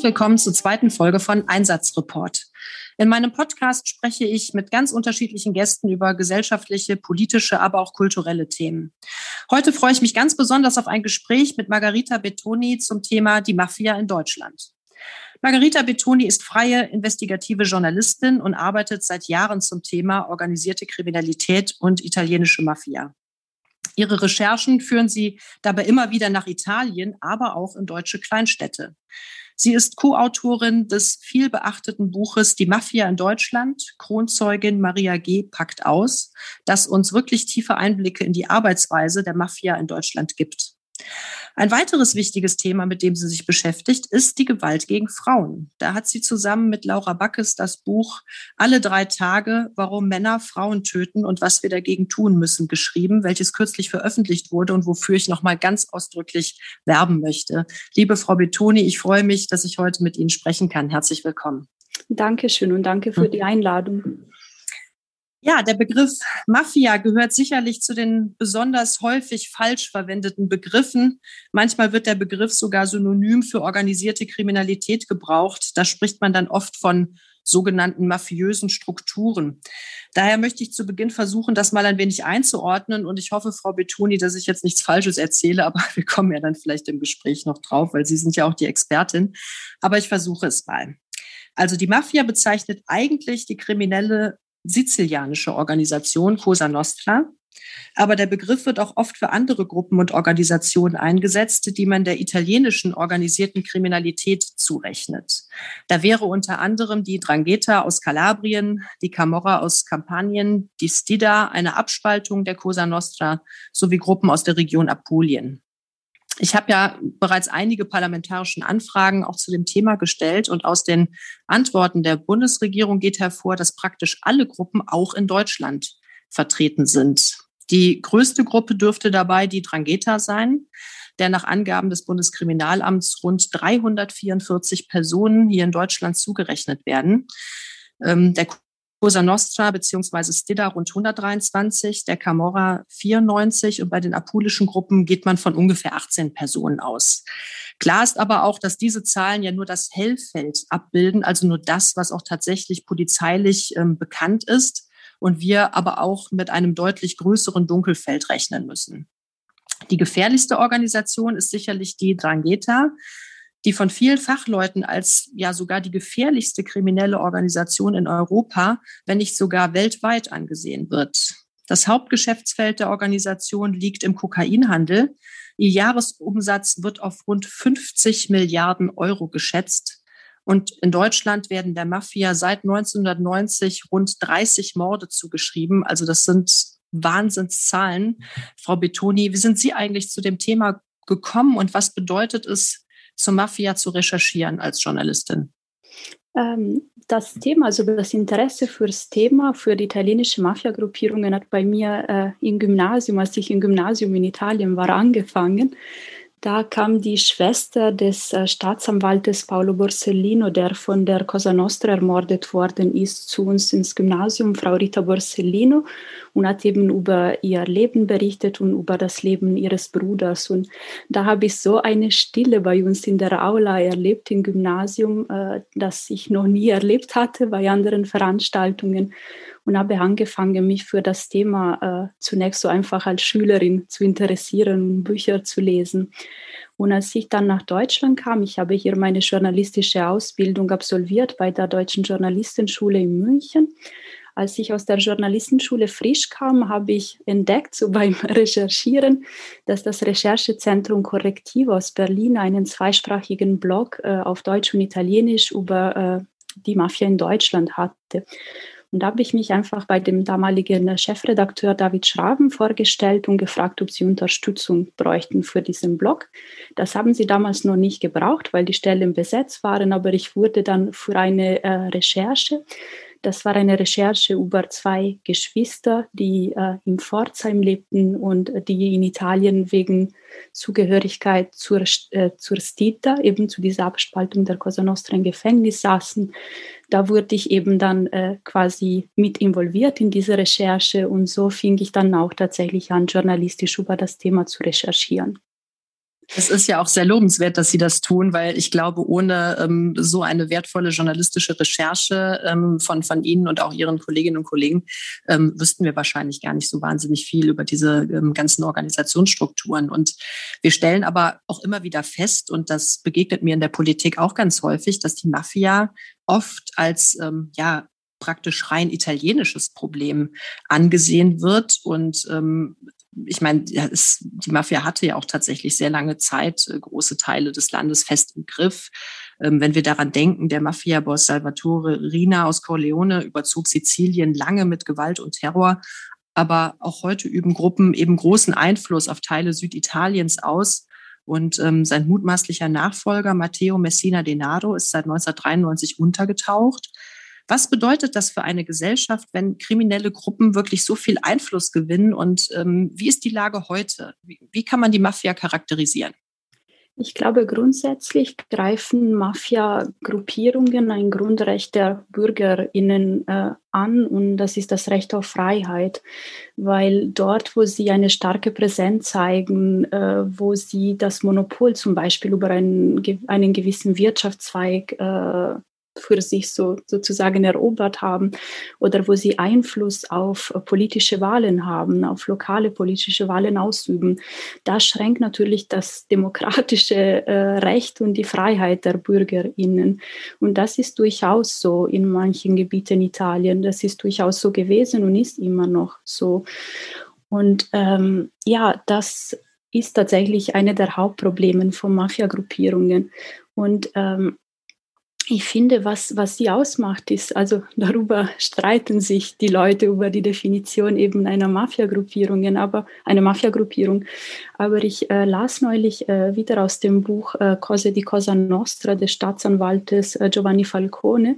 Herzlich willkommen zur zweiten Folge von Einsatzreport. In meinem Podcast spreche ich mit ganz unterschiedlichen Gästen über gesellschaftliche, politische, aber auch kulturelle Themen. Heute freue ich mich ganz besonders auf ein Gespräch mit Margarita Betoni zum Thema die Mafia in Deutschland. Margarita Betoni ist freie investigative Journalistin und arbeitet seit Jahren zum Thema organisierte Kriminalität und italienische Mafia. Ihre Recherchen führen sie dabei immer wieder nach Italien, aber auch in deutsche Kleinstädte. Sie ist Co-Autorin des vielbeachteten Buches Die Mafia in Deutschland. Kronzeugin Maria G. packt aus, das uns wirklich tiefe Einblicke in die Arbeitsweise der Mafia in Deutschland gibt. Ein weiteres wichtiges Thema, mit dem sie sich beschäftigt, ist die Gewalt gegen Frauen. Da hat sie zusammen mit Laura Backes das Buch Alle drei Tage, warum Männer Frauen töten und was wir dagegen tun müssen, geschrieben, welches kürzlich veröffentlicht wurde und wofür ich nochmal ganz ausdrücklich werben möchte. Liebe Frau Betoni, ich freue mich, dass ich heute mit Ihnen sprechen kann. Herzlich willkommen. Dankeschön und danke für die Einladung. Ja, der Begriff Mafia gehört sicherlich zu den besonders häufig falsch verwendeten Begriffen. Manchmal wird der Begriff sogar synonym für organisierte Kriminalität gebraucht. Da spricht man dann oft von sogenannten mafiösen Strukturen. Daher möchte ich zu Beginn versuchen, das mal ein wenig einzuordnen. Und ich hoffe, Frau Betoni, dass ich jetzt nichts Falsches erzähle, aber wir kommen ja dann vielleicht im Gespräch noch drauf, weil Sie sind ja auch die Expertin. Aber ich versuche es mal. Also die Mafia bezeichnet eigentlich die kriminelle sizilianische Organisation Cosa Nostra. Aber der Begriff wird auch oft für andere Gruppen und Organisationen eingesetzt, die man der italienischen organisierten Kriminalität zurechnet. Da wäre unter anderem die Drangheta aus Kalabrien, die Camorra aus Kampanien, die Stida, eine Abspaltung der Cosa Nostra, sowie Gruppen aus der Region Apulien. Ich habe ja bereits einige parlamentarischen Anfragen auch zu dem Thema gestellt und aus den Antworten der Bundesregierung geht hervor, dass praktisch alle Gruppen auch in Deutschland vertreten sind. Die größte Gruppe dürfte dabei die Drangheta sein, der nach Angaben des Bundeskriminalamts rund 344 Personen hier in Deutschland zugerechnet werden. Ähm, der Cosa Nostra bzw. Stida rund 123, der Camorra 94 und bei den apulischen Gruppen geht man von ungefähr 18 Personen aus. Klar ist aber auch, dass diese Zahlen ja nur das Hellfeld abbilden, also nur das, was auch tatsächlich polizeilich ähm, bekannt ist und wir aber auch mit einem deutlich größeren Dunkelfeld rechnen müssen. Die gefährlichste Organisation ist sicherlich die Drangheta, die von vielen Fachleuten als ja sogar die gefährlichste kriminelle Organisation in Europa, wenn nicht sogar weltweit angesehen wird. Das Hauptgeschäftsfeld der Organisation liegt im Kokainhandel. Ihr Jahresumsatz wird auf rund 50 Milliarden Euro geschätzt. Und in Deutschland werden der Mafia seit 1990 rund 30 Morde zugeschrieben. Also das sind Wahnsinnszahlen. Frau Betoni, wie sind Sie eigentlich zu dem Thema gekommen und was bedeutet es, zur Mafia zu recherchieren als Journalistin? Ähm, das Thema, also das Interesse fürs Thema, für die italienische Mafia-Gruppierungen hat bei mir äh, im Gymnasium, als ich im Gymnasium in Italien war, angefangen. Da kam die Schwester des äh, Staatsanwaltes Paolo Borsellino, der von der Cosa Nostra ermordet worden ist, zu uns ins Gymnasium, Frau Rita Borsellino, und hat eben über ihr Leben berichtet und über das Leben ihres Bruders. Und da habe ich so eine Stille bei uns in der Aula erlebt im Gymnasium, äh, das ich noch nie erlebt hatte bei anderen Veranstaltungen und habe angefangen, mich für das Thema äh, zunächst so einfach als Schülerin zu interessieren Bücher zu lesen. Und als ich dann nach Deutschland kam, ich habe hier meine journalistische Ausbildung absolviert bei der Deutschen Journalistenschule in München. Als ich aus der Journalistenschule frisch kam, habe ich entdeckt, so beim Recherchieren, dass das Recherchezentrum Korrektiv aus Berlin einen zweisprachigen Blog äh, auf Deutsch und Italienisch über äh, die Mafia in Deutschland hatte. Und da habe ich mich einfach bei dem damaligen Chefredakteur David Schraben vorgestellt und gefragt, ob sie Unterstützung bräuchten für diesen Blog. Das haben sie damals noch nicht gebraucht, weil die Stellen besetzt waren, aber ich wurde dann für eine äh, Recherche das war eine Recherche über zwei Geschwister, die äh, in Pforzheim lebten und die in Italien wegen Zugehörigkeit zur, äh, zur Stita, eben zu dieser Abspaltung der Cosa Nostra im Gefängnis saßen. Da wurde ich eben dann äh, quasi mit involviert in diese Recherche und so fing ich dann auch tatsächlich an, journalistisch über das Thema zu recherchieren. Es ist ja auch sehr lobenswert, dass Sie das tun, weil ich glaube, ohne ähm, so eine wertvolle journalistische Recherche ähm, von, von Ihnen und auch Ihren Kolleginnen und Kollegen ähm, wüssten wir wahrscheinlich gar nicht so wahnsinnig viel über diese ähm, ganzen Organisationsstrukturen. Und wir stellen aber auch immer wieder fest, und das begegnet mir in der Politik auch ganz häufig, dass die Mafia oft als ähm, ja praktisch rein italienisches Problem angesehen wird und ähm, ich meine, die Mafia hatte ja auch tatsächlich sehr lange Zeit äh, große Teile des Landes fest im Griff. Ähm, wenn wir daran denken, der Mafia-Boss Salvatore Rina aus Corleone überzog Sizilien lange mit Gewalt und Terror. Aber auch heute üben Gruppen eben großen Einfluss auf Teile Süditaliens aus. Und ähm, sein mutmaßlicher Nachfolger Matteo Messina Denaro ist seit 1993 untergetaucht. Was bedeutet das für eine Gesellschaft, wenn kriminelle Gruppen wirklich so viel Einfluss gewinnen? Und ähm, wie ist die Lage heute? Wie, wie kann man die Mafia charakterisieren? Ich glaube, grundsätzlich greifen Mafia-Gruppierungen ein Grundrecht der BürgerInnen äh, an und das ist das Recht auf Freiheit, weil dort, wo sie eine starke Präsenz zeigen, äh, wo sie das Monopol zum Beispiel über einen, einen gewissen Wirtschaftszweig äh, für sich so sozusagen erobert haben oder wo sie Einfluss auf politische Wahlen haben, auf lokale politische Wahlen ausüben. Das schränkt natürlich das demokratische äh, Recht und die Freiheit der BürgerInnen. Und das ist durchaus so in manchen Gebieten Italien. Das ist durchaus so gewesen und ist immer noch so. Und ähm, ja, das ist tatsächlich eine der Hauptprobleme von Mafia-Gruppierungen. Und ähm, ich finde, was, was sie ausmacht, ist, also darüber streiten sich die Leute über die Definition eben einer Mafia-Gruppierung, aber eine Mafia-Gruppierung. Aber ich äh, las neulich äh, wieder aus dem Buch äh, Cose di Cosa Nostra des Staatsanwaltes äh, Giovanni Falcone,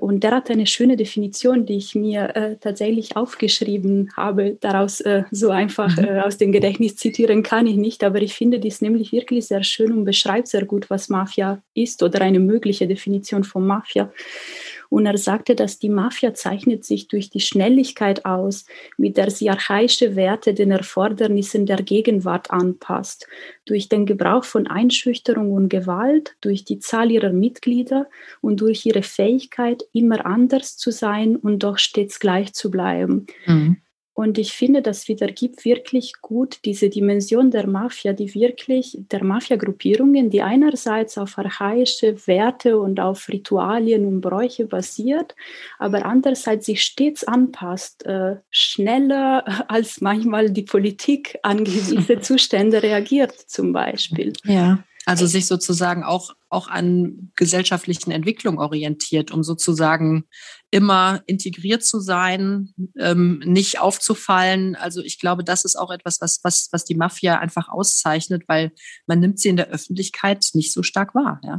und der hat eine schöne Definition, die ich mir äh, tatsächlich aufgeschrieben habe. Daraus äh, so einfach mhm. äh, aus dem Gedächtnis zitieren kann ich nicht, aber ich finde dies nämlich wirklich sehr schön und beschreibt sehr gut, was Mafia ist oder eine mögliche Definition von Mafia. Und er sagte, dass die Mafia zeichnet sich durch die Schnelligkeit aus, mit der sie archaische Werte den Erfordernissen der Gegenwart anpasst, durch den Gebrauch von Einschüchterung und Gewalt, durch die Zahl ihrer Mitglieder und durch ihre Fähigkeit, immer anders zu sein und doch stets gleich zu bleiben. Mhm. Und ich finde, das wiedergibt wirklich gut diese Dimension der Mafia, die wirklich der Mafia-Gruppierungen, die einerseits auf archaische Werte und auf Ritualien und Bräuche basiert, aber andererseits sich stets anpasst, äh, schneller als manchmal die Politik an gewisse Zustände reagiert, zum Beispiel. Ja. Also sich sozusagen auch, auch an gesellschaftlichen Entwicklungen orientiert, um sozusagen immer integriert zu sein, ähm, nicht aufzufallen. Also ich glaube, das ist auch etwas, was, was, was die Mafia einfach auszeichnet, weil man nimmt sie in der Öffentlichkeit nicht so stark wahr. Ja?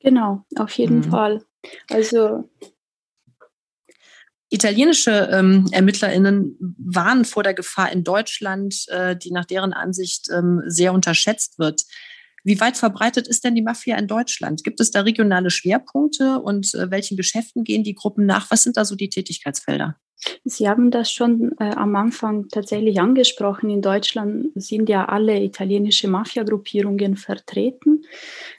Genau, auf jeden mhm. Fall. Also Italienische ähm, ErmittlerInnen warnen vor der Gefahr in Deutschland, äh, die nach deren Ansicht ähm, sehr unterschätzt wird. Wie weit verbreitet ist denn die Mafia in Deutschland? Gibt es da regionale Schwerpunkte und äh, welchen Geschäften gehen die Gruppen nach? Was sind da so die Tätigkeitsfelder? Sie haben das schon äh, am Anfang tatsächlich angesprochen. In Deutschland sind ja alle italienische Mafia-Gruppierungen vertreten.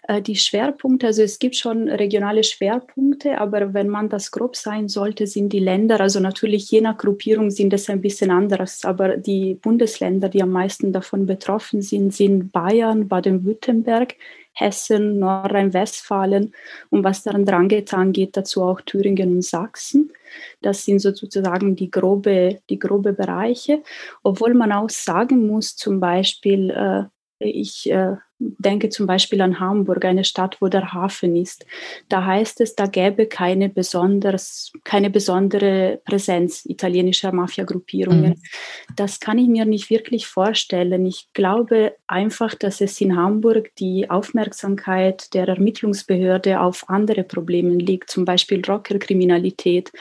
Äh, die Schwerpunkte, also es gibt schon regionale Schwerpunkte, aber wenn man das grob sein sollte, sind die Länder, also natürlich je nach Gruppierung sind es ein bisschen anders, aber die Bundesländer, die am meisten davon betroffen sind, sind Bayern, Baden-Württemberg, Hessen, Nordrhein-Westfalen und was daran dran getan geht, dazu auch Thüringen und Sachsen. Das sind sozusagen die grobe, die grobe Bereiche, obwohl man auch sagen muss, zum Beispiel, äh, ich äh, denke zum Beispiel an Hamburg, eine Stadt, wo der Hafen ist. Da heißt es, da gäbe keine, besonders, keine besondere Präsenz italienischer Mafia-Gruppierungen. Mhm. Das kann ich mir nicht wirklich vorstellen. Ich glaube einfach, dass es in Hamburg die Aufmerksamkeit der Ermittlungsbehörde auf andere Probleme liegt, zum Beispiel Rockerkriminalität.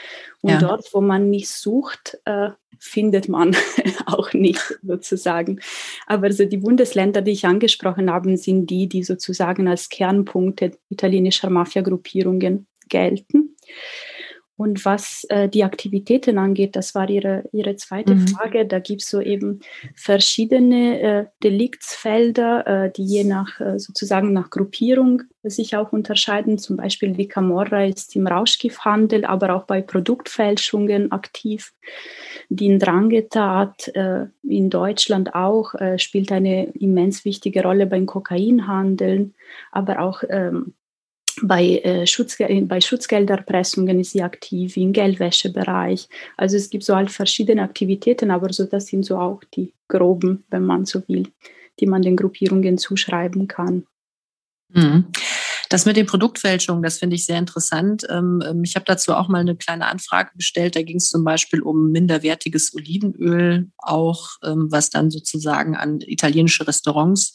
Und ja. dort, wo man nicht sucht, äh, findet man auch nicht sozusagen. Aber so die Bundesländer, die ich angesprochen habe, sind die, die sozusagen als Kernpunkte italienischer Mafia-Gruppierungen gelten. Und was äh, die Aktivitäten angeht, das war Ihre, Ihre zweite mhm. Frage, da gibt es so eben verschiedene äh, Deliktsfelder, äh, die je nach äh, sozusagen nach Gruppierung sich auch unterscheiden. Zum Beispiel die Camorra ist im Rauschgifthandel, aber auch bei Produktfälschungen aktiv. Die Ndrangheta äh, in Deutschland auch äh, spielt eine immens wichtige Rolle beim Kokainhandeln, aber auch ähm, bei, äh, Schutzge bei Schutzgelderpressungen ist sie aktiv, im Geldwäschebereich. Also es gibt so halt verschiedene Aktivitäten, aber so das sind so auch die groben, wenn man so will, die man den Gruppierungen zuschreiben kann. Mhm. Das mit den Produktfälschungen, das finde ich sehr interessant. Ähm, ähm, ich habe dazu auch mal eine kleine Anfrage gestellt. Da ging es zum Beispiel um minderwertiges Olivenöl, auch ähm, was dann sozusagen an italienische Restaurants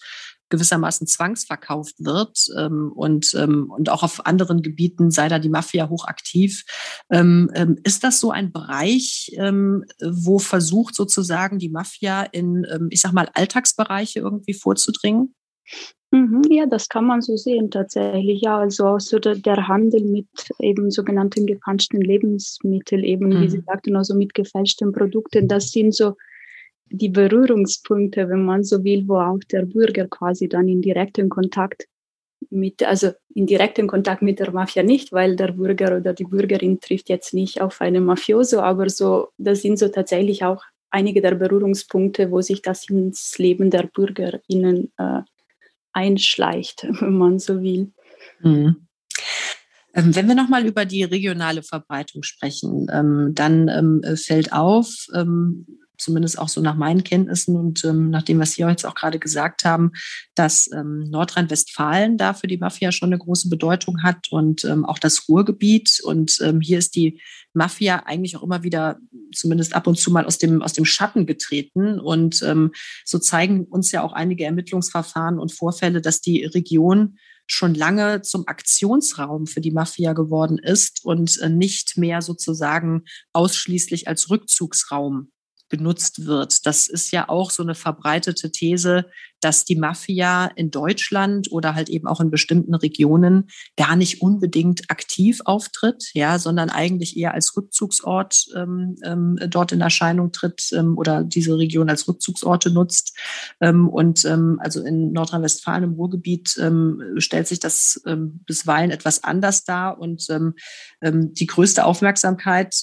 gewissermaßen zwangsverkauft wird ähm, und, ähm, und auch auf anderen Gebieten sei da die Mafia hochaktiv. Ähm, ähm, ist das so ein Bereich, ähm, wo versucht sozusagen die Mafia in, ähm, ich sag mal, Alltagsbereiche irgendwie vorzudringen? Mhm, ja, das kann man so sehen tatsächlich. Ja, also so der, Handel mit eben sogenannten gepanschten Lebensmitteln, eben mhm. wie Sie sagten, also mit gefälschten Produkten, das sind so die Berührungspunkte, wenn man so will, wo auch der Bürger quasi dann in direkten Kontakt mit, also in direkten Kontakt mit der Mafia nicht, weil der Bürger oder die Bürgerin trifft jetzt nicht auf einen Mafioso, aber so, das sind so tatsächlich auch einige der Berührungspunkte, wo sich das ins Leben der BürgerInnen äh, einschleicht, wenn man so will. Mhm. Ähm, wenn wir nochmal über die regionale Verbreitung sprechen, ähm, dann ähm, fällt auf, zumindest auch so nach meinen Kenntnissen und ähm, nach dem, was Sie jetzt auch gerade gesagt haben, dass ähm, Nordrhein-Westfalen da für die Mafia schon eine große Bedeutung hat und ähm, auch das Ruhrgebiet. Und ähm, hier ist die Mafia eigentlich auch immer wieder, zumindest ab und zu mal aus dem, aus dem Schatten getreten. Und ähm, so zeigen uns ja auch einige Ermittlungsverfahren und Vorfälle, dass die Region schon lange zum Aktionsraum für die Mafia geworden ist und äh, nicht mehr sozusagen ausschließlich als Rückzugsraum genutzt wird. Das ist ja auch so eine verbreitete These, dass die Mafia in Deutschland oder halt eben auch in bestimmten Regionen gar nicht unbedingt aktiv auftritt, ja, sondern eigentlich eher als Rückzugsort ähm, ähm, dort in Erscheinung tritt ähm, oder diese Region als Rückzugsorte nutzt. Ähm, und ähm, also in Nordrhein-Westfalen im Ruhrgebiet stellt sich das bisweilen etwas anders dar und die größte Aufmerksamkeit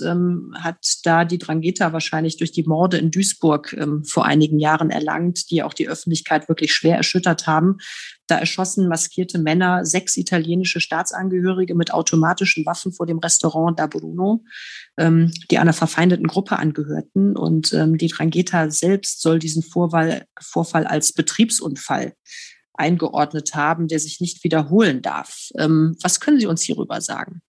hat da die Drangheta wahrscheinlich durch die Morde in Duisburg vor einigen Jahren erlangt, die auch die Öffentlichkeit Öffentlichkeit wirklich schwer erschüttert haben. Da erschossen maskierte Männer sechs italienische Staatsangehörige mit automatischen Waffen vor dem Restaurant da Bruno, ähm, die einer verfeindeten Gruppe angehörten. Und ähm, die Drangheta selbst soll diesen Vorfall, Vorfall als Betriebsunfall eingeordnet haben, der sich nicht wiederholen darf. Ähm, was können Sie uns hierüber sagen?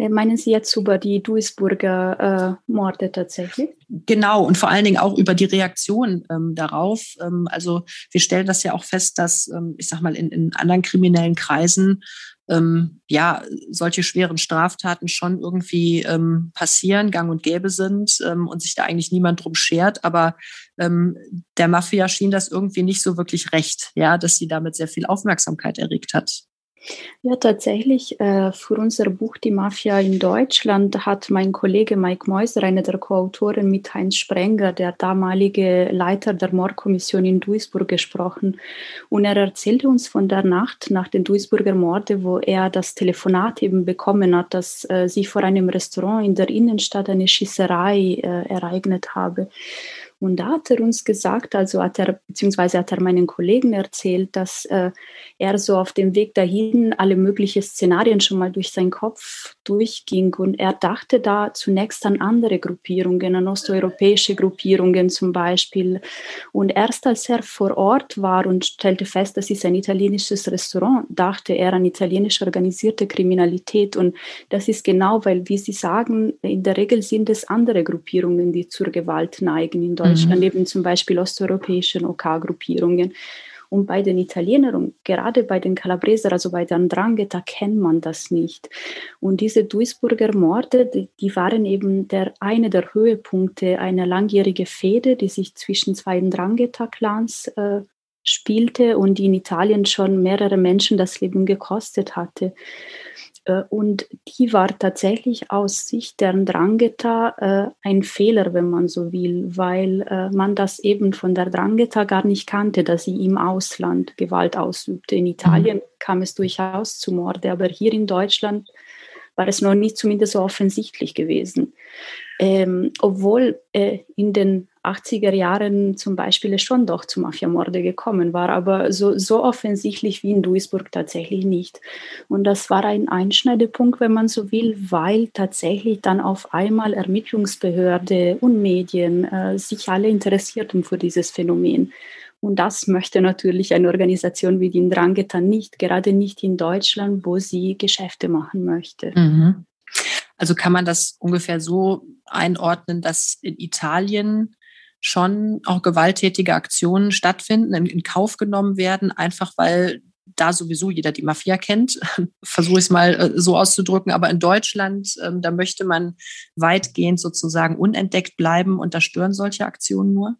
Äh, meinen Sie jetzt über die Duisburger äh, Morde tatsächlich? Genau, und vor allen Dingen auch über die Reaktion ähm, darauf. Ähm, also wir stellen das ja auch fest, dass, ähm, ich sag mal, in, in anderen kriminellen Kreisen ähm, ja solche schweren Straftaten schon irgendwie ähm, passieren, gang und gäbe sind ähm, und sich da eigentlich niemand drum schert. Aber der Mafia schien das irgendwie nicht so wirklich recht, ja, dass sie damit sehr viel Aufmerksamkeit erregt hat. Ja, tatsächlich. Äh, für unser Buch Die Mafia in Deutschland hat mein Kollege Mike Meuser, einer der Koautoren mit Heinz Sprenger, der damalige Leiter der Mordkommission in Duisburg, gesprochen. Und er erzählte uns von der Nacht nach den Duisburger Morde, wo er das Telefonat eben bekommen hat, dass äh, sich vor einem Restaurant in der Innenstadt eine Schießerei äh, ereignet habe. Und da hat er uns gesagt, also hat er, beziehungsweise hat er meinen Kollegen erzählt, dass äh, er so auf dem Weg dahin alle möglichen Szenarien schon mal durch seinen Kopf durchging. Und er dachte da zunächst an andere Gruppierungen, an osteuropäische Gruppierungen zum Beispiel. Und erst als er vor Ort war und stellte fest, das ist ein italienisches Restaurant, dachte er an italienisch organisierte Kriminalität. Und das ist genau, weil, wie Sie sagen, in der Regel sind es andere Gruppierungen, die zur Gewalt neigen in Deutschland. Deutschland, mhm. eben zum Beispiel osteuropäischen OK-Gruppierungen. Und bei den Italienern, gerade bei den Calabreser, also bei den Drangheta, kennt man das nicht. Und diese Duisburger Morde, die, die waren eben der, eine der Höhepunkte einer langjährigen Fehde, die sich zwischen zwei Drangheta-Clans äh, spielte und die in Italien schon mehrere Menschen das Leben gekostet hatte. Äh, und die war tatsächlich aus Sicht der Drangheta äh, ein Fehler, wenn man so will, weil äh, man das eben von der Drangheta gar nicht kannte, dass sie im Ausland Gewalt ausübte. In Italien mhm. kam es durchaus zu Morde, aber hier in Deutschland war es noch nicht zumindest so offensichtlich gewesen. Ähm, obwohl äh, in den 80er Jahren zum Beispiel schon doch zu Mafiamorde gekommen war, aber so, so offensichtlich wie in Duisburg tatsächlich nicht. Und das war ein Einschneidepunkt, wenn man so will, weil tatsächlich dann auf einmal Ermittlungsbehörde und Medien äh, sich alle interessierten für dieses Phänomen. Und das möchte natürlich eine Organisation wie die Ndrangheta nicht, gerade nicht in Deutschland, wo sie Geschäfte machen möchte. Mhm. Also kann man das ungefähr so einordnen, dass in Italien schon auch gewalttätige Aktionen stattfinden, in, in Kauf genommen werden, einfach weil da sowieso jeder die Mafia kennt, versuche ich es mal äh, so auszudrücken, aber in Deutschland, ähm, da möchte man weitgehend sozusagen unentdeckt bleiben und da stören solche Aktionen nur?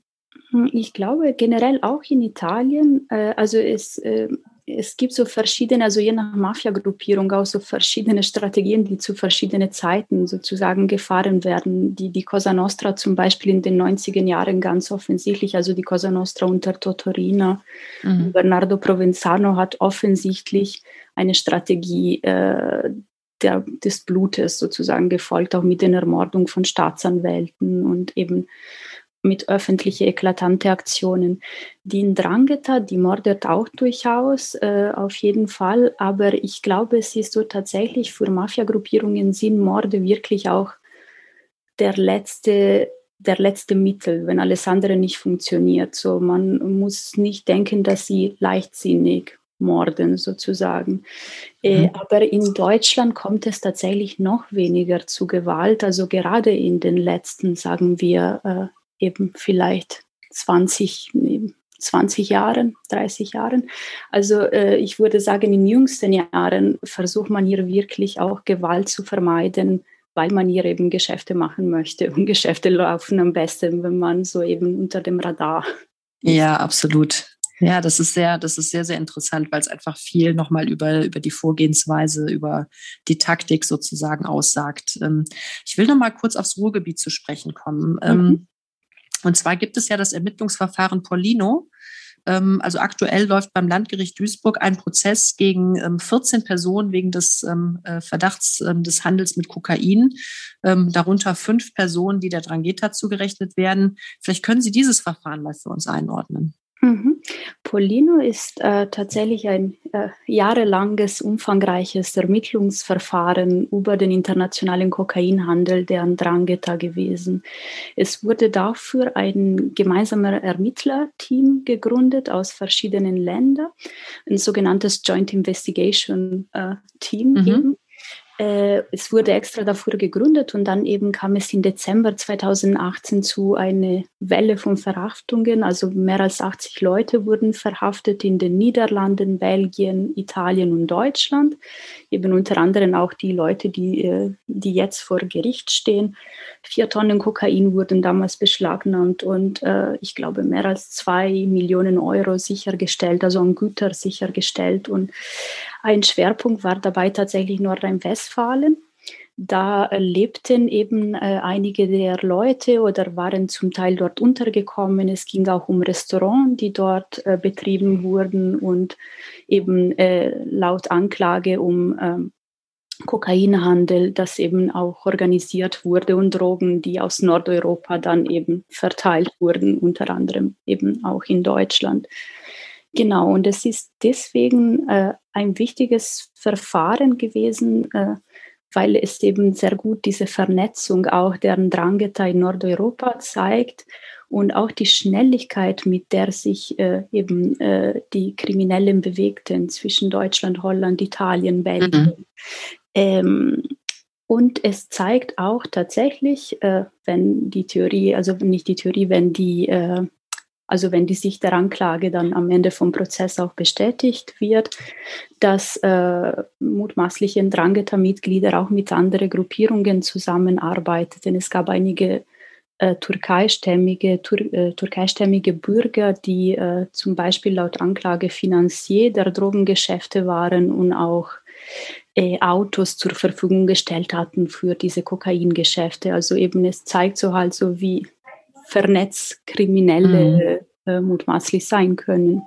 Hm, ich glaube generell auch in Italien, äh, also es, äh, es gibt so verschiedene, also je nach Mafia-Gruppierung auch so verschiedene Strategien, die zu verschiedenen Zeiten sozusagen gefahren werden. Die, die Cosa Nostra zum Beispiel in den 90er Jahren ganz offensichtlich, also die Cosa Nostra unter Totorina, mhm. Bernardo Provenzano hat offensichtlich eine Strategie äh, der, des Blutes sozusagen gefolgt, auch mit den Ermordungen von Staatsanwälten und eben mit öffentlichen eklatante Aktionen. Die Ndrangheta, die mordet auch durchaus, äh, auf jeden Fall, aber ich glaube, es ist so tatsächlich für Mafiagruppierungen sind Morde wirklich auch der letzte, der letzte Mittel, wenn alles andere nicht funktioniert. So, man muss nicht denken, dass sie leichtsinnig morden sozusagen. Äh, mhm. aber in Deutschland kommt es tatsächlich noch weniger zu Gewalt. Also gerade in den letzten, sagen wir, äh, eben vielleicht 20, 20 Jahren, 30 Jahren. Also äh, ich würde sagen, in jüngsten Jahren versucht man hier wirklich auch Gewalt zu vermeiden, weil man hier eben Geschäfte machen möchte. Und Geschäfte laufen am besten, wenn man so eben unter dem Radar. Ja, absolut. Ja, das ist sehr, das ist sehr, sehr interessant, weil es einfach viel nochmal über, über die Vorgehensweise, über die Taktik sozusagen aussagt. Ähm, ich will nochmal kurz aufs Ruhrgebiet zu sprechen kommen. Ähm, mhm. Und zwar gibt es ja das Ermittlungsverfahren Polino. Ähm, also aktuell läuft beim Landgericht Duisburg ein Prozess gegen 14 ähm, Personen wegen des ähm, äh, Verdachts des Handels mit Kokain, darunter fünf Personen, die der Drangheta zugerechnet werden. Vielleicht können Sie dieses Verfahren mal für uns einordnen. Mhm. Polino ist äh, tatsächlich ein äh, jahrelanges, umfangreiches Ermittlungsverfahren über den internationalen Kokainhandel der Andrangheta gewesen. Es wurde dafür ein gemeinsamer Ermittlerteam gegründet aus verschiedenen Ländern, ein sogenanntes Joint Investigation äh, Team mhm. Äh, es wurde extra dafür gegründet und dann eben kam es im Dezember 2018 zu einer Welle von Verhaftungen. Also mehr als 80 Leute wurden verhaftet in den Niederlanden, Belgien, Italien und Deutschland. Eben unter anderem auch die Leute, die, äh, die jetzt vor Gericht stehen. Vier Tonnen Kokain wurden damals beschlagnahmt und äh, ich glaube mehr als zwei Millionen Euro sichergestellt, also an Güter sichergestellt. Und ein Schwerpunkt war dabei tatsächlich Nordrhein-Westfalen. Da lebten eben äh, einige der Leute oder waren zum Teil dort untergekommen. Es ging auch um Restaurants, die dort äh, betrieben wurden und eben äh, laut Anklage um ähm, Kokainhandel, das eben auch organisiert wurde und Drogen, die aus Nordeuropa dann eben verteilt wurden, unter anderem eben auch in Deutschland. Genau, und es ist deswegen äh, ein wichtiges Verfahren gewesen, äh, weil es eben sehr gut diese Vernetzung auch deren Drangheta in Nordeuropa zeigt und auch die Schnelligkeit, mit der sich äh, eben äh, die Kriminellen bewegten zwischen Deutschland, Holland, Italien, Belgien. Mhm. Ähm, und es zeigt auch tatsächlich, äh, wenn die Theorie, also nicht die Theorie, wenn die äh, also wenn die Sicht der Anklage dann am Ende vom Prozess auch bestätigt wird, dass äh, mutmaßliche Drangheta-Mitglieder auch mit anderen Gruppierungen zusammenarbeiteten. Es gab einige äh, türkeistämmige, Tur äh, türkeistämmige Bürger, die äh, zum Beispiel laut Anklage Finanzier der Drogengeschäfte waren und auch äh, Autos zur Verfügung gestellt hatten für diese Kokaingeschäfte. Also eben es zeigt so halt so, wie vernetzt Kriminelle mhm. äh, mutmaßlich sein können.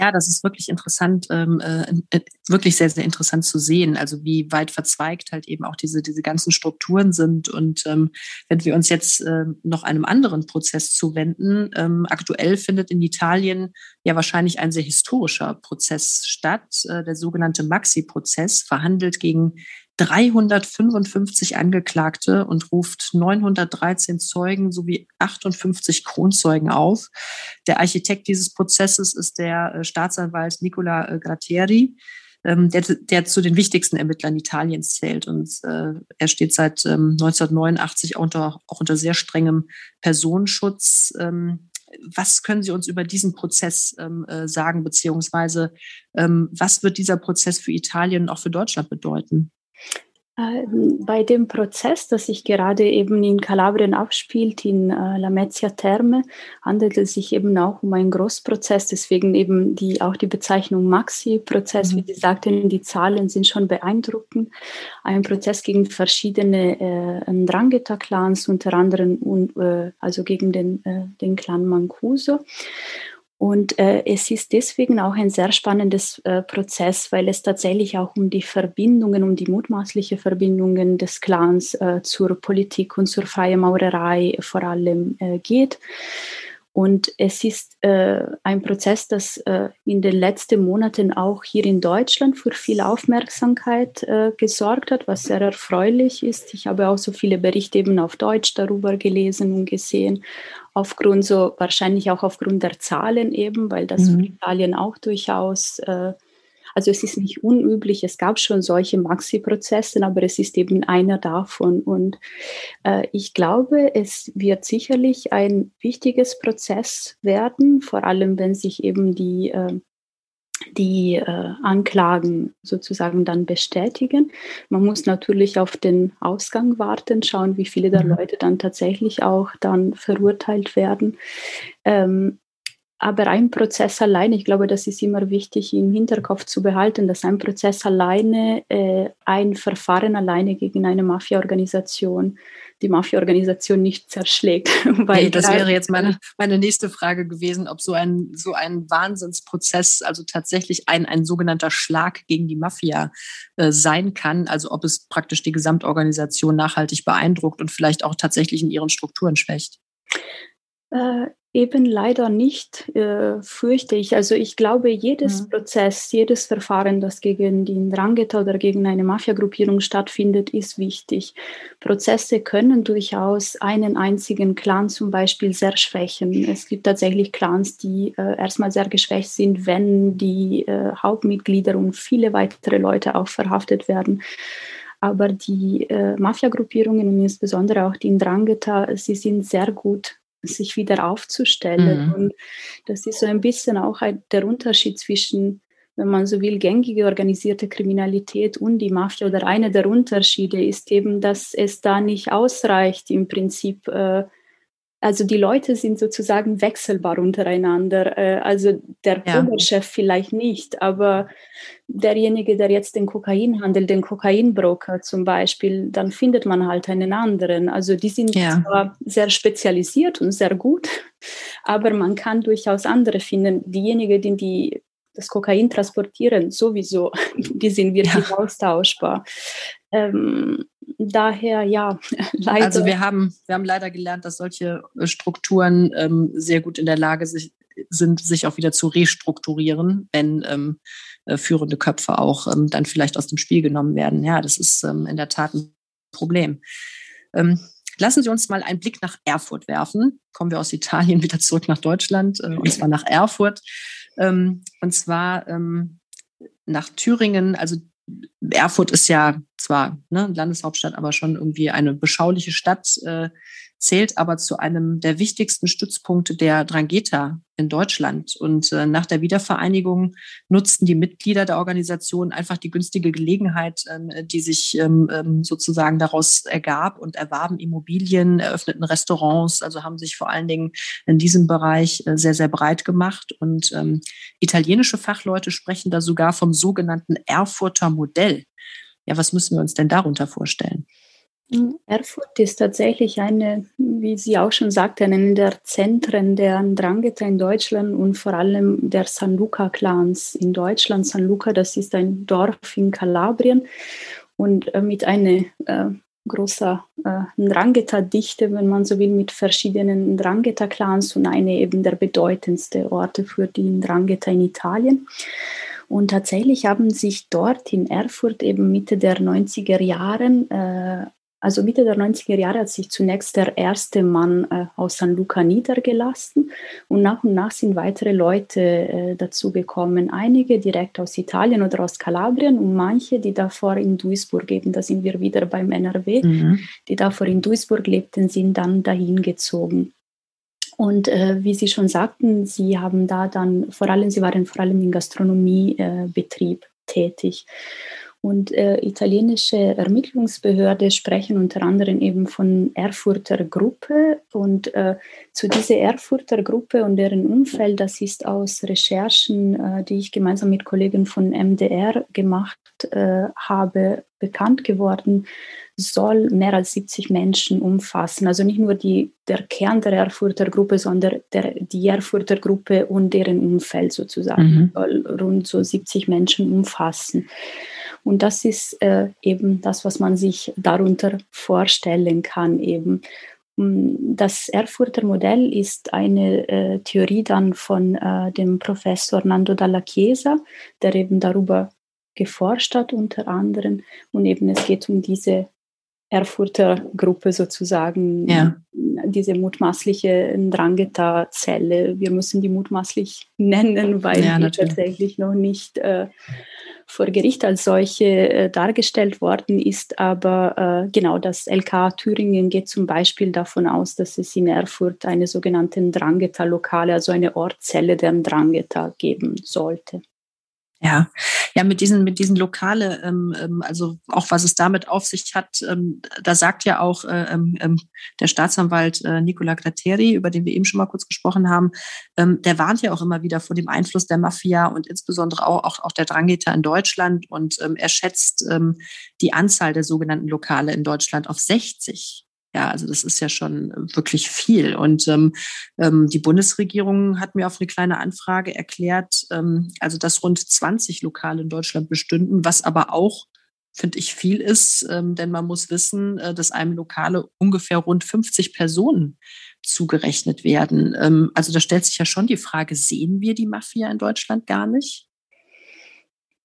Ja, das ist wirklich interessant, ähm, äh, äh, wirklich sehr, sehr interessant zu sehen. Also wie weit verzweigt halt eben auch diese, diese ganzen Strukturen sind. Und ähm, wenn wir uns jetzt äh, noch einem anderen Prozess zuwenden, ähm, aktuell findet in Italien ja wahrscheinlich ein sehr historischer Prozess statt, äh, der sogenannte Maxi-Prozess, verhandelt gegen 355 Angeklagte und ruft 913 Zeugen sowie 58 Kronzeugen auf. Der Architekt dieses Prozesses ist der äh, Staatsanwalt Nicola äh, Grattieri, ähm, der, der zu den wichtigsten Ermittlern Italiens zählt. Und äh, er steht seit 1989 ähm, auch unter, auch unter sehr strengem Personenschutz. Ähm, was können Sie uns über diesen Prozess sagen, beziehungsweise was wird dieser Prozess für Italien und auch für Deutschland bedeuten? Äh, bei dem Prozess, das sich gerade eben in Kalabrien abspielt, in äh, Lamezia Terme, handelt es sich eben auch um einen Großprozess, deswegen eben die, auch die Bezeichnung Maxi-Prozess, mhm. wie Sie sagten, die Zahlen sind schon beeindruckend. Ein Prozess gegen verschiedene äh, Drangheta-Clans, unter anderem und, äh, also gegen den, äh, den Clan Mancuso. Und äh, es ist deswegen auch ein sehr spannendes äh, Prozess, weil es tatsächlich auch um die Verbindungen, um die mutmaßliche Verbindungen des Clans äh, zur Politik und zur freien Maurerei vor allem äh, geht. Und es ist äh, ein Prozess, das äh, in den letzten Monaten auch hier in Deutschland für viel Aufmerksamkeit äh, gesorgt hat, was sehr erfreulich ist. Ich habe auch so viele Berichte eben auf Deutsch darüber gelesen und gesehen aufgrund so, wahrscheinlich auch aufgrund der Zahlen eben, weil das mhm. für Italien auch durchaus, äh, also es ist nicht unüblich, es gab schon solche Maxi-Prozesse, aber es ist eben einer davon. Und äh, ich glaube, es wird sicherlich ein wichtiges Prozess werden, vor allem wenn sich eben die äh, die äh, Anklagen sozusagen dann bestätigen. Man muss natürlich auf den Ausgang warten, schauen, wie viele der mhm. Leute dann tatsächlich auch dann verurteilt werden. Ähm, aber ein Prozess alleine, ich glaube, das ist immer wichtig im Hinterkopf zu behalten, dass ein Prozess alleine, äh, ein Verfahren alleine gegen eine Mafia-Organisation die Mafia-Organisation nicht zerschlägt. Weil hey, das wäre jetzt meine, meine nächste Frage gewesen, ob so ein, so ein Wahnsinnsprozess, also tatsächlich ein, ein sogenannter Schlag gegen die Mafia äh, sein kann, also ob es praktisch die Gesamtorganisation nachhaltig beeindruckt und vielleicht auch tatsächlich in ihren Strukturen schwächt. Äh, Eben leider nicht, äh, fürchte ich. Also ich glaube, jedes mhm. Prozess, jedes Verfahren, das gegen die Drangheta oder gegen eine Mafiagruppierung stattfindet, ist wichtig. Prozesse können durchaus einen einzigen Clan zum Beispiel sehr schwächen. Es gibt tatsächlich Clans, die äh, erstmal sehr geschwächt sind, wenn die äh, Hauptmitglieder und viele weitere Leute auch verhaftet werden. Aber die äh, Mafiagruppierungen und insbesondere auch die Drangheta, sie sind sehr gut sich wieder aufzustellen. Mhm. Und das ist so ein bisschen auch der Unterschied zwischen, wenn man so will, gängige organisierte Kriminalität und die Mafia. Oder einer der Unterschiede ist eben, dass es da nicht ausreicht, im Prinzip äh, also die Leute sind sozusagen wechselbar untereinander. Äh, also der ja. Oberchef vielleicht nicht, aber derjenige, der jetzt den Kokainhandel, den Kokainbroker zum Beispiel, dann findet man halt einen anderen. Also die sind ja. zwar sehr spezialisiert und sehr gut, aber man kann durchaus andere finden. Diejenigen, die, die das Kokain transportieren, sowieso, die sind wirklich ja. austauschbar. Ähm, daher ja, leider. Also wir haben, wir haben leider gelernt, dass solche äh, Strukturen ähm, sehr gut in der Lage sind, sich auch wieder zu restrukturieren, wenn ähm, äh, führende Köpfe auch ähm, dann vielleicht aus dem Spiel genommen werden. Ja, das ist ähm, in der Tat ein Problem. Ähm, lassen Sie uns mal einen Blick nach Erfurt werfen. Kommen wir aus Italien wieder zurück nach Deutschland, äh, und zwar nach Erfurt. Ähm, und zwar nach Thüringen. Also Erfurt ist ja zwar ne, Landeshauptstadt, aber schon irgendwie eine beschauliche Stadt, äh, zählt aber zu einem der wichtigsten Stützpunkte der Drangheta in Deutschland. Und äh, nach der Wiedervereinigung nutzten die Mitglieder der Organisation einfach die günstige Gelegenheit, ähm, die sich ähm, ähm, sozusagen daraus ergab und erwarben Immobilien, eröffneten Restaurants, also haben sich vor allen Dingen in diesem Bereich äh, sehr, sehr breit gemacht. Und ähm, italienische Fachleute sprechen da sogar vom sogenannten Erfurter Modell. Ja, was müssen wir uns denn darunter vorstellen? Erfurt ist tatsächlich eine, wie Sie auch schon sagte, eine der Zentren der Ndrangheta in Deutschland und vor allem der San Luca-Clans in Deutschland. San Luca, das ist ein Dorf in Kalabrien und äh, mit einer äh, großer äh, Ndrangheta-Dichte, wenn man so will, mit verschiedenen Ndrangheta-Clans und eine eben der bedeutendste Orte für die Ndrangheta in Italien. Und tatsächlich haben sich dort in Erfurt eben Mitte der 90er Jahren äh, also Mitte der 90er Jahre hat sich zunächst der erste Mann äh, aus San Luca niedergelassen und nach und nach sind weitere Leute äh, dazugekommen. Einige direkt aus Italien oder aus Kalabrien und manche, die davor in Duisburg eben, da sind wir wieder beim NRW, mhm. die davor in Duisburg lebten, sind dann dahin gezogen. Und äh, wie Sie schon sagten, Sie haben da dann vor allem, Sie waren vor allem im Gastronomiebetrieb tätig. Und äh, italienische Ermittlungsbehörde sprechen unter anderem eben von Erfurter Gruppe. Und äh, zu dieser Erfurter Gruppe und deren Umfeld, das ist aus Recherchen, äh, die ich gemeinsam mit Kollegen von MDR gemacht äh, habe, bekannt geworden, soll mehr als 70 Menschen umfassen. Also nicht nur die, der Kern der Erfurter Gruppe, sondern der, die Erfurter Gruppe und deren Umfeld sozusagen mhm. soll rund so 70 Menschen umfassen. Und das ist äh, eben das, was man sich darunter vorstellen kann eben. Mm, das Erfurter Modell ist eine äh, Theorie dann von äh, dem Professor Nando Dalla Chiesa, der eben darüber geforscht hat unter anderem. Und eben es geht um diese Erfurter Gruppe sozusagen, ja. diese mutmaßliche Drangheta-Zelle. Wir müssen die mutmaßlich nennen, weil ja, die tatsächlich noch nicht äh, vor Gericht als solche äh, dargestellt worden ist. Aber äh, genau das LK Thüringen geht zum Beispiel davon aus, dass es in Erfurt eine sogenannte Drangheta-Lokale, also eine Ortszelle der Drangheta geben sollte. Ja, ja, mit diesen, mit diesen Lokale, ähm, ähm, also auch was es damit auf sich hat, ähm, da sagt ja auch äh, ähm, ähm der Staatsanwalt äh, Nicola Gratteri, über den wir eben schon mal kurz gesprochen haben, ähm, der warnt ja auch immer wieder vor dem Einfluss der Mafia und insbesondere auch, auch, auch der Drangheta in Deutschland und ähm, er schätzt ähm, die Anzahl der sogenannten Lokale in Deutschland auf 60. Ja, also das ist ja schon wirklich viel. Und ähm, ähm, die Bundesregierung hat mir auf eine kleine Anfrage erklärt, ähm, also dass rund 20 Lokale in Deutschland bestünden, was aber auch, finde ich, viel ist, ähm, denn man muss wissen, äh, dass einem Lokale ungefähr rund 50 Personen zugerechnet werden. Ähm, also da stellt sich ja schon die Frage, sehen wir die Mafia in Deutschland gar nicht?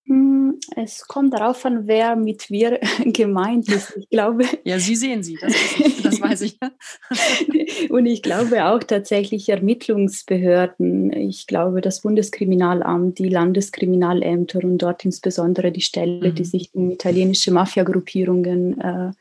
Hm, es kommt darauf an, wer mit wir gemeint ist. Ich glaube. Ja, Sie sehen sie, das, ist, das weiß ich. Und ich glaube auch tatsächlich Ermittlungsbehörden. Ich glaube, das Bundeskriminalamt, die Landeskriminalämter und dort insbesondere die Stelle, mhm. die sich um italienische Mafiagruppierungen äh, äh,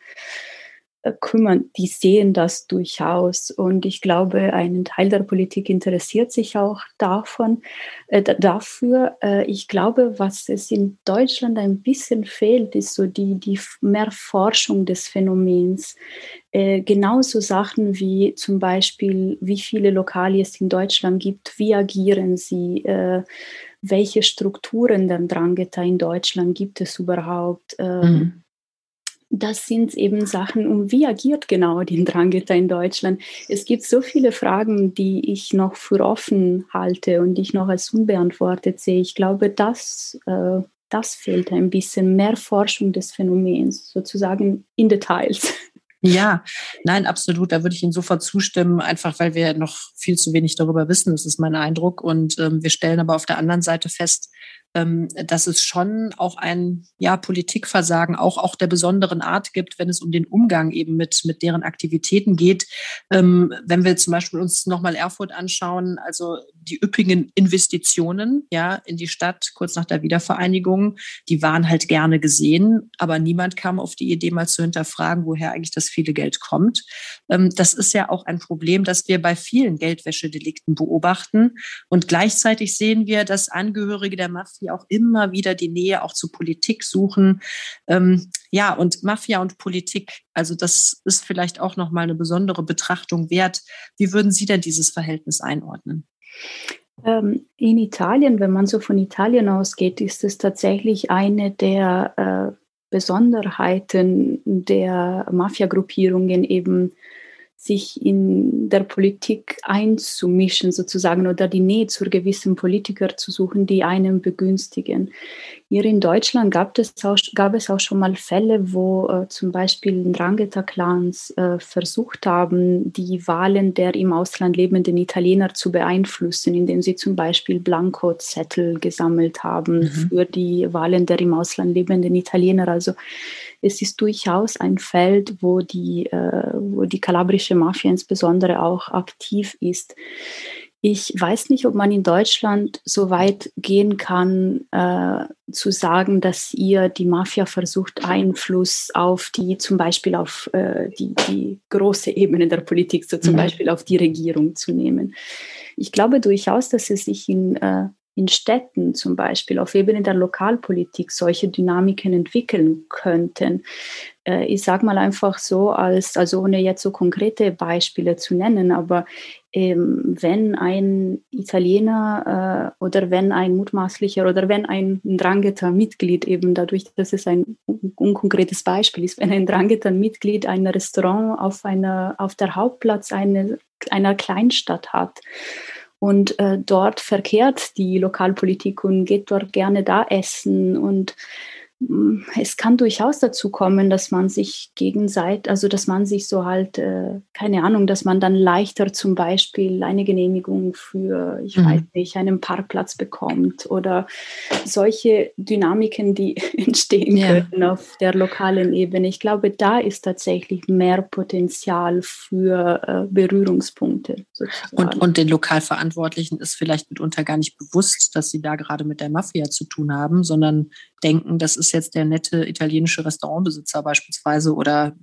kümmern, die sehen das durchaus. Und ich glaube, ein Teil der Politik interessiert sich auch davon, äh, dafür. Äh, ich glaube, was es in Deutschland ein bisschen fehlt, ist so die, die mehr Forschung des Phänomens. Äh, genauso Sachen wie zum Beispiel, wie viele Lokale es in Deutschland gibt, wie agieren sie, äh, welche Strukturen der Drangheta in Deutschland gibt es überhaupt. Ähm, mhm das sind eben Sachen, um wie agiert genau die Drangheta in Deutschland. Es gibt so viele Fragen, die ich noch für offen halte und die ich noch als unbeantwortet sehe. Ich glaube, das, äh, das fehlt ein bisschen mehr Forschung des Phänomens, sozusagen in Details. Ja, nein, absolut. Da würde ich Ihnen sofort zustimmen, einfach weil wir noch viel zu wenig darüber wissen. Das ist mein Eindruck. Und ähm, wir stellen aber auf der anderen Seite fest, ähm, dass es schon auch ein ja, Politikversagen auch, auch der besonderen Art gibt, wenn es um den Umgang eben mit, mit deren Aktivitäten geht. Ähm, wenn wir zum Beispiel uns nochmal Erfurt anschauen, also die üppigen Investitionen ja, in die Stadt kurz nach der Wiedervereinigung, die waren halt gerne gesehen, aber niemand kam auf die Idee, mal zu hinterfragen, woher eigentlich das viele Geld kommt. Ähm, das ist ja auch ein Problem, das wir bei vielen Geldwäschedelikten beobachten. Und gleichzeitig sehen wir, dass Angehörige der Mafia auch immer wieder die Nähe auch zu Politik suchen. Ähm, ja, und Mafia und Politik, also das ist vielleicht auch nochmal eine besondere Betrachtung wert. Wie würden Sie denn dieses Verhältnis einordnen? Ähm, in Italien, wenn man so von Italien ausgeht, ist es tatsächlich eine der äh, Besonderheiten der Mafia-Gruppierungen eben sich in der Politik einzumischen sozusagen oder die Nähe zu gewissen Politiker zu suchen, die einen begünstigen. Hier in Deutschland gab es auch, gab es auch schon mal Fälle, wo äh, zum Beispiel Drangheta-Clans äh, versucht haben, die Wahlen der im Ausland lebenden Italiener zu beeinflussen, indem sie zum Beispiel Blankozettel gesammelt haben mhm. für die Wahlen der im Ausland lebenden Italiener. Also es ist durchaus ein Feld, wo die, äh, wo die kalabrische Mafia insbesondere auch aktiv ist. Ich weiß nicht, ob man in Deutschland so weit gehen kann, äh, zu sagen, dass ihr die Mafia versucht, Einfluss auf die, zum Beispiel auf äh, die, die große Ebene der Politik, so zum mhm. Beispiel auf die Regierung zu nehmen. Ich glaube durchaus, dass es sich in äh, in Städten zum Beispiel auf Ebene der Lokalpolitik solche Dynamiken entwickeln könnten. Äh, ich sage mal einfach so, als, also ohne jetzt so konkrete Beispiele zu nennen, aber ähm, wenn ein Italiener äh, oder wenn ein mutmaßlicher oder wenn ein Drangheta-Mitglied eben dadurch, dass es ein unkonkretes Beispiel ist, wenn ein Drangheta-Mitglied ein Restaurant auf, einer, auf der Hauptplatz eine, einer Kleinstadt hat, und äh, dort verkehrt die Lokalpolitik und geht dort gerne da essen und es kann durchaus dazu kommen, dass man sich gegenseitig, also dass man sich so halt, äh, keine Ahnung, dass man dann leichter zum Beispiel eine Genehmigung für, ich mhm. weiß nicht, einen Parkplatz bekommt oder solche Dynamiken, die entstehen ja. können auf der lokalen Ebene. Ich glaube, da ist tatsächlich mehr Potenzial für äh, Berührungspunkte. Und, und den Lokalverantwortlichen ist vielleicht mitunter gar nicht bewusst, dass sie da gerade mit der Mafia zu tun haben, sondern denken, das ist jetzt der nette italienische Restaurantbesitzer beispielsweise oder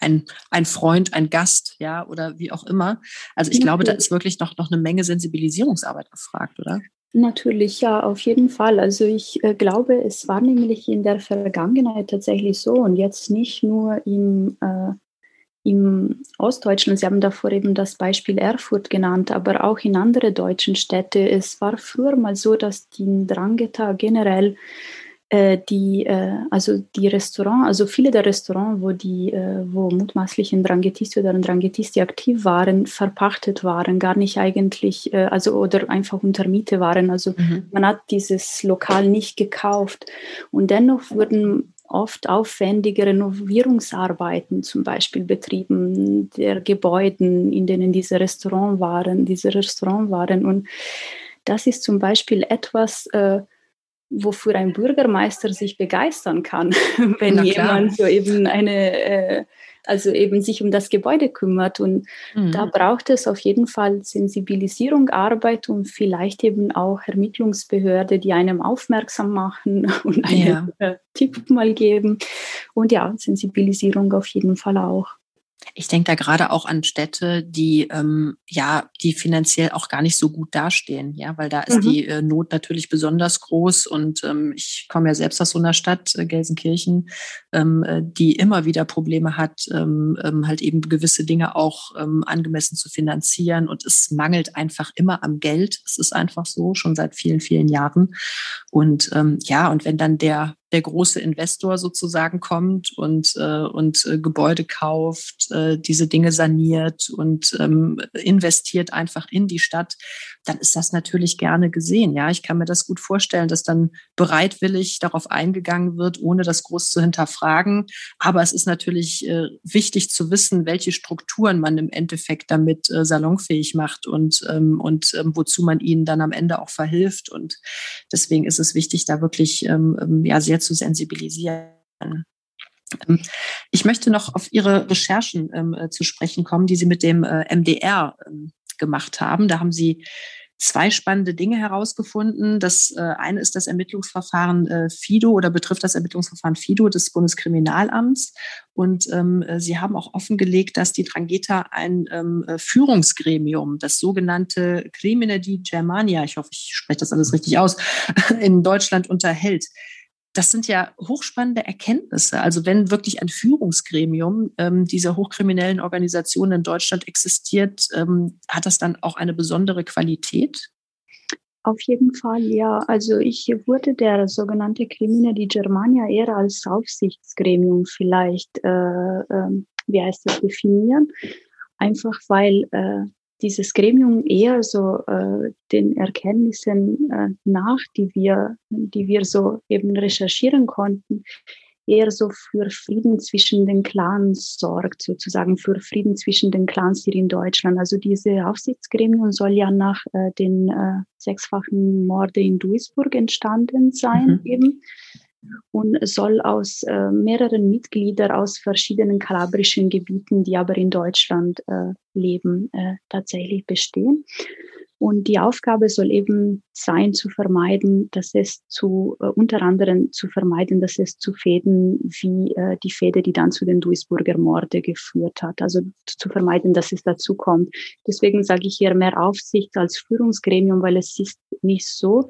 ein, ein Freund, ein Gast, ja, oder wie auch immer. Also ich glaube, da ist wirklich noch, noch eine Menge Sensibilisierungsarbeit gefragt, oder? Natürlich, ja, auf jeden Fall. Also ich äh, glaube, es war nämlich in der Vergangenheit tatsächlich so und jetzt nicht nur im, äh, im Ostdeutschland. Sie haben davor eben das Beispiel Erfurt genannt, aber auch in andere deutschen Städte. Es war früher mal so, dass die Drangheta generell die, äh, also die Restaurants, also viele der Restaurants, wo die, äh, wo mutmaßlich Dranghetisti oder Dranghetisti aktiv waren, verpachtet waren, gar nicht eigentlich, also oder einfach unter Miete waren. Also mhm. man hat dieses Lokal nicht gekauft und dennoch wurden oft aufwendige Renovierungsarbeiten zum Beispiel betrieben, der Gebäuden, in denen diese Restaurants waren, diese Restaurants waren. Und das ist zum Beispiel etwas, äh, wofür ein Bürgermeister sich begeistern kann, wenn jemand so eben eine, äh, also eben sich um das Gebäude kümmert. Und mhm. da braucht es auf jeden Fall Sensibilisierung, Arbeit und vielleicht eben auch Ermittlungsbehörde, die einem aufmerksam machen und einen ja. Äh, Tipp mal geben. Und ja, Sensibilisierung auf jeden Fall auch. Ich denke da gerade auch an Städte, die ähm, ja, die finanziell auch gar nicht so gut dastehen, ja, weil da ist mhm. die äh, Not natürlich besonders groß und ähm, ich komme ja selbst aus so einer Stadt, äh, Gelsenkirchen, ähm, äh, die immer wieder Probleme hat, ähm, ähm, halt eben gewisse Dinge auch ähm, angemessen zu finanzieren und es mangelt einfach immer am Geld. Es ist einfach so, schon seit vielen, vielen Jahren. Und ja, und wenn dann der der große Investor sozusagen kommt und, äh, und äh, Gebäude kauft, äh, diese Dinge saniert und ähm, investiert einfach in die Stadt, dann ist das natürlich gerne gesehen. Ja, ich kann mir das gut vorstellen, dass dann bereitwillig darauf eingegangen wird, ohne das groß zu hinterfragen. Aber es ist natürlich äh, wichtig zu wissen, welche Strukturen man im Endeffekt damit äh, salonfähig macht und, ähm, und ähm, wozu man ihnen dann am Ende auch verhilft. Und deswegen ist es wichtig, da wirklich ähm, ähm ja sehr zu sensibilisieren. Ähm, ich möchte noch auf Ihre Recherchen ähm, äh, zu sprechen kommen, die Sie mit dem äh, MDR ähm, gemacht haben. Da haben Sie zwei spannende Dinge herausgefunden. Das äh, eine ist das Ermittlungsverfahren äh, FIDO oder betrifft das Ermittlungsverfahren FIDO des Bundeskriminalamts. Und ähm, äh, sie haben auch offengelegt, dass die Drangheta ein ähm, äh, Führungsgremium, das sogenannte Crimine di Germania, ich hoffe, ich spreche das alles richtig aus, in Deutschland unterhält das sind ja hochspannende Erkenntnisse. Also wenn wirklich ein Führungsgremium ähm, dieser hochkriminellen Organisationen in Deutschland existiert, ähm, hat das dann auch eine besondere Qualität? Auf jeden Fall, ja. Also ich würde der sogenannte Crimine di Germania eher als Aufsichtsgremium vielleicht, äh, äh, wie heißt das, definieren. Einfach weil äh, dieses Gremium eher so äh, den Erkenntnissen äh, nach, die wir, die wir so eben recherchieren konnten, eher so für Frieden zwischen den Clans sorgt, sozusagen für Frieden zwischen den Clans hier in Deutschland. Also diese Aufsichtsgremium soll ja nach äh, den äh, sechsfachen Morde in Duisburg entstanden sein, mhm. eben und soll aus äh, mehreren Mitgliedern aus verschiedenen kalabrischen Gebieten, die aber in Deutschland äh, leben, äh, tatsächlich bestehen. Und die Aufgabe soll eben sein, zu vermeiden, dass es zu, äh, unter anderem zu vermeiden, dass es zu Fäden wie äh, die Fäde, die dann zu den Duisburger Morde geführt hat. Also zu vermeiden, dass es dazu kommt. Deswegen sage ich hier mehr Aufsicht als Führungsgremium, weil es ist nicht so,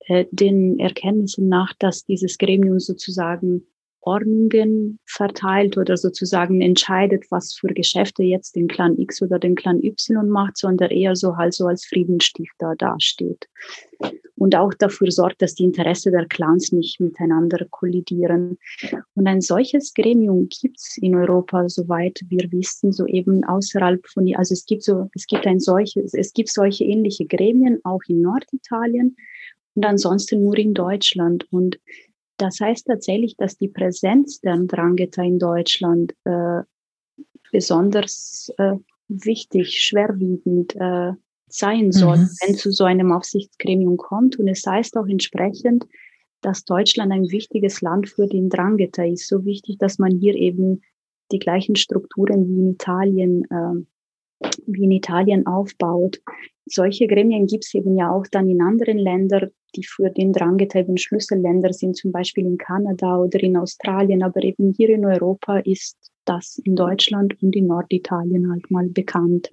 äh, den Erkenntnissen nach, dass dieses Gremium sozusagen Ordnungen verteilt oder sozusagen entscheidet, was für Geschäfte jetzt den Clan X oder den Clan Y macht, sondern eher so halt so als Friedensstifter dasteht. Und auch dafür sorgt, dass die Interessen der Clans nicht miteinander kollidieren. Und ein solches Gremium gibt's in Europa, soweit wir wissen, so eben außerhalb von, also es gibt so, es gibt ein solches, es gibt solche ähnliche Gremien auch in Norditalien und ansonsten nur in Deutschland. Und das heißt tatsächlich, dass die Präsenz der Drangheta in Deutschland äh, besonders äh, wichtig, schwerwiegend äh, sein soll, mhm. wenn zu so einem Aufsichtsgremium kommt. Und es heißt auch entsprechend, dass Deutschland ein wichtiges Land für den Drangheta ist. So wichtig, dass man hier eben die gleichen Strukturen wie in Italien, äh, wie in Italien aufbaut. Solche Gremien gibt es eben ja auch dann in anderen Ländern, die für den drangetriebenen Schlüsselländer sind, zum Beispiel in Kanada oder in Australien, aber eben hier in Europa ist das in Deutschland und in Norditalien halt mal bekannt.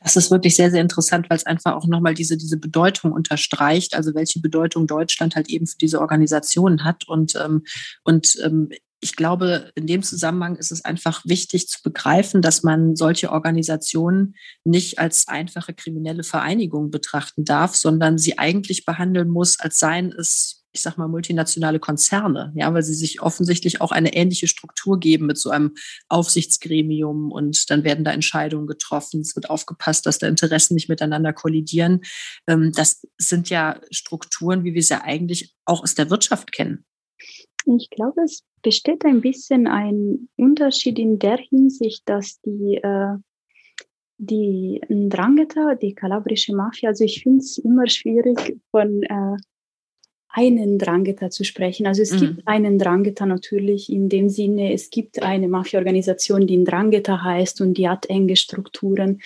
Das ist wirklich sehr, sehr interessant, weil es einfach auch nochmal diese, diese Bedeutung unterstreicht, also welche Bedeutung Deutschland halt eben für diese Organisationen hat. Und, ähm, und ähm, ich glaube, in dem Zusammenhang ist es einfach wichtig zu begreifen, dass man solche Organisationen nicht als einfache kriminelle Vereinigung betrachten darf, sondern sie eigentlich behandeln muss, als seien es, ich sag mal, multinationale Konzerne, ja, weil sie sich offensichtlich auch eine ähnliche Struktur geben mit so einem Aufsichtsgremium und dann werden da Entscheidungen getroffen. Es wird aufgepasst, dass da Interessen nicht miteinander kollidieren. Ähm, das sind ja Strukturen, wie wir sie eigentlich auch aus der Wirtschaft kennen. Ich glaube, es besteht ein bisschen ein Unterschied in der Hinsicht, dass die, äh, die Drangheta, die kalabrische Mafia, also ich finde es immer schwierig, von äh, einen Drangheta zu sprechen. Also es mhm. gibt einen Drangheta natürlich in dem Sinne, es gibt eine Mafia-Organisation, die in Drangheta heißt und die hat enge Strukturen.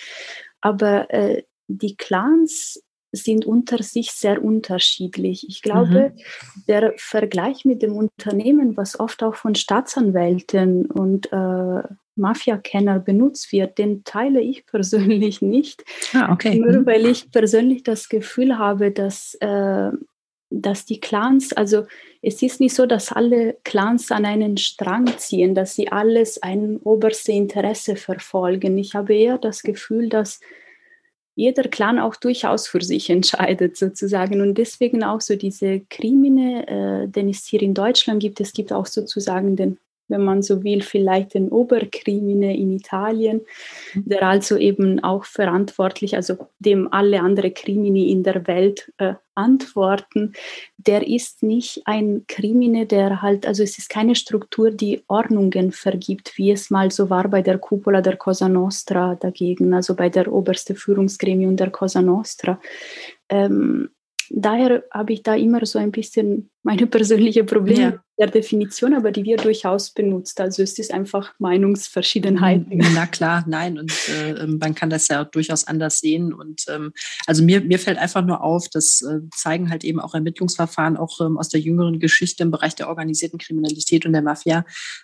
Aber äh, die Clans sind unter sich sehr unterschiedlich. Ich glaube, mhm. der Vergleich mit dem Unternehmen, was oft auch von Staatsanwälten und äh, Mafia-Kenner benutzt wird, den teile ich persönlich nicht. Ah, okay. Nur mhm. weil ich persönlich das Gefühl habe, dass, äh, dass die Clans, also es ist nicht so, dass alle Clans an einen Strang ziehen, dass sie alles ein oberste Interesse verfolgen. Ich habe eher das Gefühl, dass jeder Clan auch durchaus für sich entscheidet sozusagen. Und deswegen auch so diese Krimine, äh, den es hier in Deutschland gibt, es gibt auch sozusagen den wenn man so will, vielleicht den Oberkrimine in Italien, der also eben auch verantwortlich, also dem alle anderen Krimine in der Welt äh, antworten, der ist nicht ein Krimine, der halt, also es ist keine Struktur, die Ordnungen vergibt, wie es mal so war bei der Cupola der Cosa Nostra dagegen, also bei der oberste Führungsgremium der Cosa Nostra. Ähm, daher habe ich da immer so ein bisschen meine persönliche Probleme ja. Der Definition, aber die wir durchaus benutzt. Also es ist einfach Meinungsverschiedenheiten. Mhm. Na klar, nein. Und äh, ähm, man kann das ja durchaus anders sehen. Und ähm, also mir, mir fällt einfach nur auf, das äh, zeigen halt eben auch Ermittlungsverfahren, auch ähm, aus der jüngeren Geschichte im Bereich der organisierten Kriminalität und der Mafia,